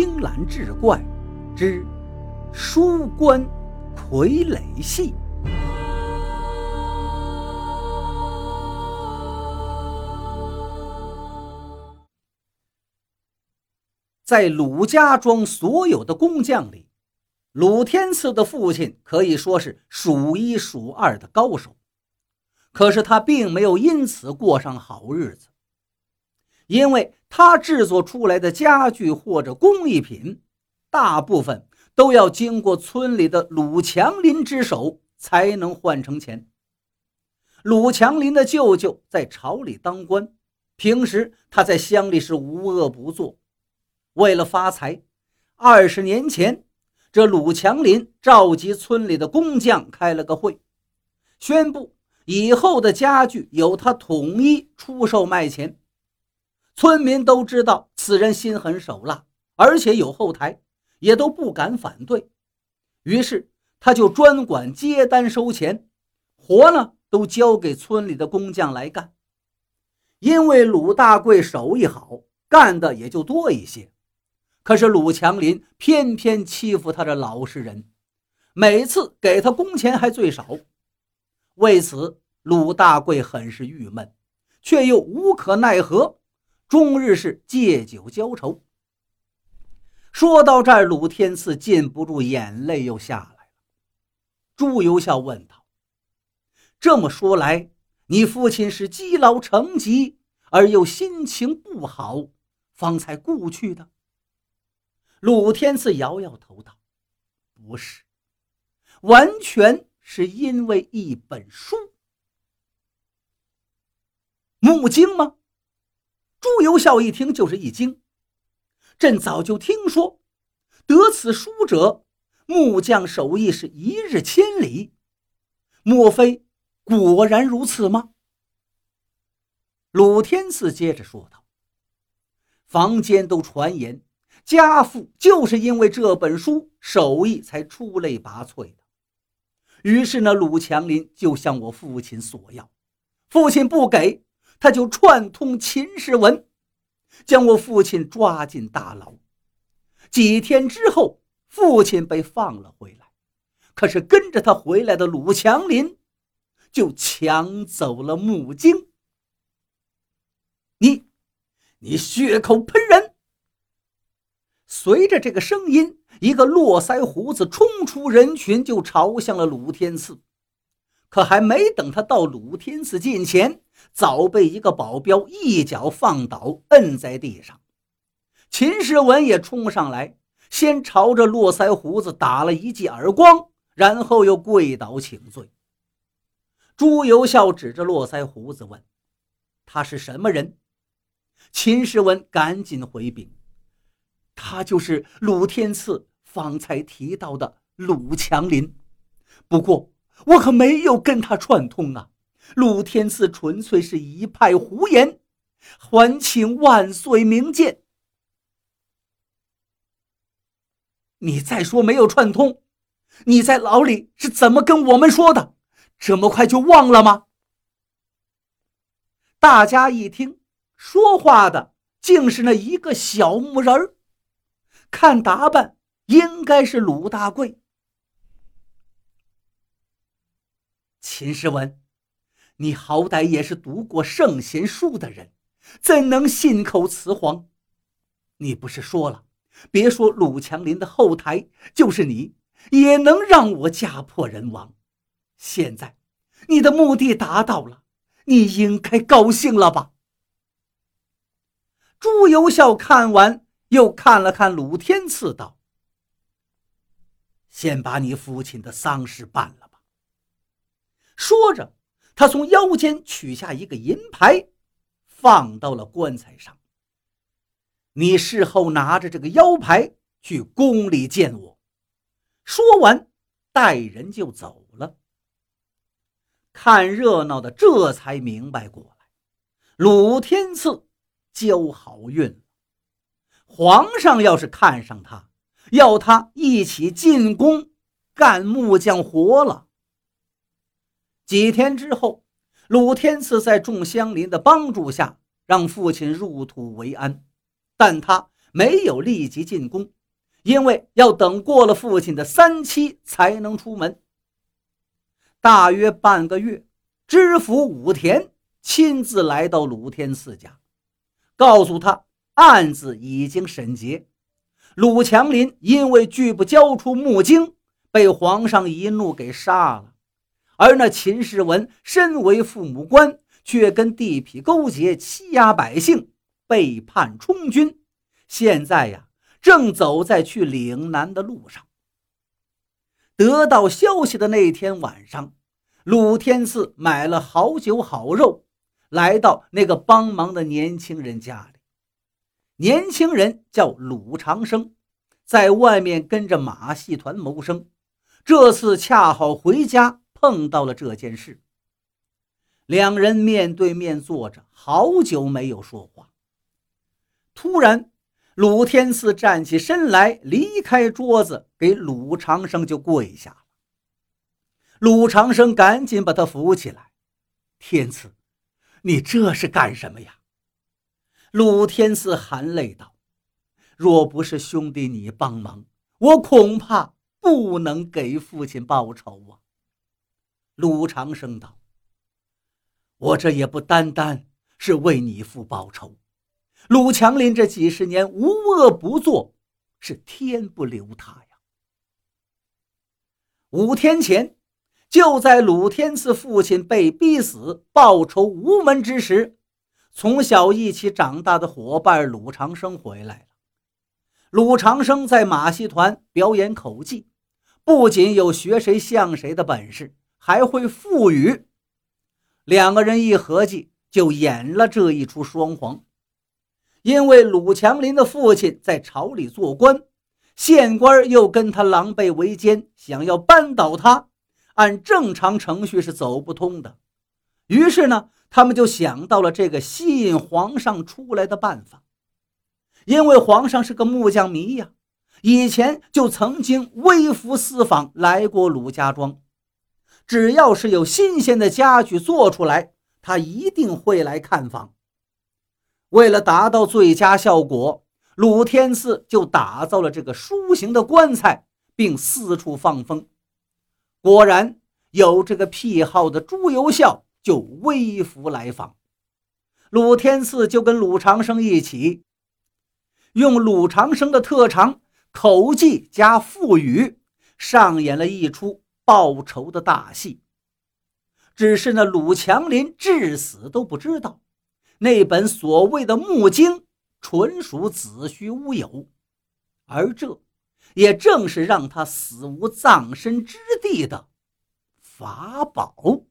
青蓝志怪之书关傀儡戏。在鲁家庄所有的工匠里，鲁天赐的父亲可以说是数一数二的高手。可是他并没有因此过上好日子，因为他制作出来的家具或者工艺品，大部分都要经过村里的鲁强林之手才能换成钱。鲁强林的舅舅在朝里当官，平时他在乡里是无恶不作。为了发财，二十年前，这鲁强林召集村里的工匠开了个会，宣布以后的家具由他统一出售卖钱。村民都知道此人心狠手辣，而且有后台，也都不敢反对。于是他就专管接单收钱，活呢都交给村里的工匠来干。因为鲁大贵手艺好，干的也就多一些。可是鲁强林偏偏欺负他这老实人，每次给他工钱还最少。为此，鲁大贵很是郁闷，却又无可奈何，终日是借酒浇愁。说到这儿，鲁天赐禁不住眼泪又下来了。朱由校问道：“这么说来，你父亲是积劳成疾，而又心情不好，方才故去的？”鲁天赐摇摇头道：“不是，完全是因为一本书，《木经》吗？”朱由校一听就是一惊。朕早就听说，得此书者，木匠手艺是一日千里。莫非果然如此吗？鲁天赐接着说道：“坊间都传言。”家父就是因为这本书手艺才出类拔萃的，于是呢，鲁强林就向我父亲索要，父亲不给，他就串通秦世文，将我父亲抓进大牢。几天之后，父亲被放了回来，可是跟着他回来的鲁强林就抢走了木经。你，你血口喷人！随着这个声音，一个络腮胡子冲出人群，就朝向了鲁天赐。可还没等他到鲁天赐近前，早被一个保镖一脚放倒，摁在地上。秦世文也冲上来，先朝着络腮胡子打了一记耳光，然后又跪倒请罪。朱由校指着络腮胡子问：“他是什么人？”秦世文赶紧回禀。他就是鲁天赐方才提到的鲁强林，不过我可没有跟他串通啊！鲁天赐纯粹是一派胡言，还请万岁明鉴。你再说没有串通，你在牢里是怎么跟我们说的？这么快就忘了吗？大家一听，说话的竟是那一个小木人儿。看打扮，应该是鲁大贵。秦时文，你好歹也是读过圣贤书的人，怎能信口雌黄？你不是说了，别说鲁强林的后台，就是你也能让我家破人亡。现在你的目的达到了，你应该高兴了吧？朱由校看完。又看了看鲁天赐，道：“先把你父亲的丧事办了吧。”说着，他从腰间取下一个银牌，放到了棺材上。你事后拿着这个腰牌去宫里见我。说完，带人就走了。看热闹的这才明白过来，鲁天赐交好运了。皇上要是看上他，要他一起进宫干木匠活了。几天之后，鲁天赐在众乡邻的帮助下，让父亲入土为安，但他没有立即进宫，因为要等过了父亲的三期才能出门。大约半个月，知府武田亲自来到鲁天赐家，告诉他案子已经审结，鲁强林因为拒不交出木经，被皇上一怒给杀了。而那秦世文身为父母官，却跟地痞勾结，欺压百姓，背叛充军。现在呀，正走在去岭南的路上。得到消息的那天晚上，鲁天赐买了好酒好肉，来到那个帮忙的年轻人家里。年轻人叫鲁长生，在外面跟着马戏团谋生，这次恰好回家。碰到了这件事，两人面对面坐着，好久没有说话。突然，鲁天赐站起身来，离开桌子，给鲁长生就跪下了。鲁长生赶紧把他扶起来：“天赐，你这是干什么呀？”鲁天赐含泪道：“若不是兄弟你帮忙，我恐怕不能给父亲报仇啊。”鲁长生道：“我这也不单单是为你父报仇，鲁强林这几十年无恶不作，是天不留他呀。”五天前，就在鲁天赐父亲被逼死、报仇无门之时，从小一起长大的伙伴鲁长生回来了。鲁长生在马戏团表演口技，不仅有学谁像谁的本事。还会赋予，两个人一合计就演了这一出双簧。因为鲁强林的父亲在朝里做官，县官又跟他狼狈为奸，想要扳倒他，按正常程序是走不通的。于是呢，他们就想到了这个吸引皇上出来的办法。因为皇上是个木匠迷呀，以前就曾经微服私访来过鲁家庄。只要是有新鲜的家具做出来，他一定会来看房。为了达到最佳效果，鲁天赐就打造了这个书形的棺材，并四处放风。果然，有这个癖好的朱由校就微服来访。鲁天赐就跟鲁长生一起，用鲁长生的特长口技加腹语，上演了一出。报仇的大戏，只是那鲁强林至死都不知道，那本所谓的木经纯属子虚乌有，而这也正是让他死无葬身之地的法宝。